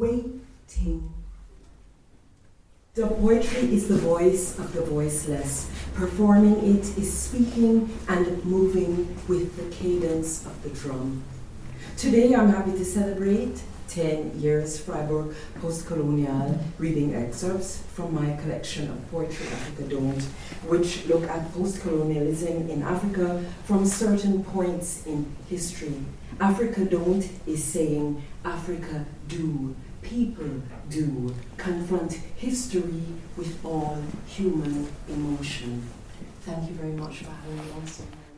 waiting. Dub poetry is the voice of the voiceless. Performing it is speaking and moving with the cadence of the drum. Today I'm happy to celebrate 10 years Freiburg Postcolonial, reading excerpts from my collection of Poetry Africa Don't, which look at postcolonialism in Africa from certain points in history. Africa Don't is saying Africa Do people do confront history with all human emotion. Thank you very much for having me on.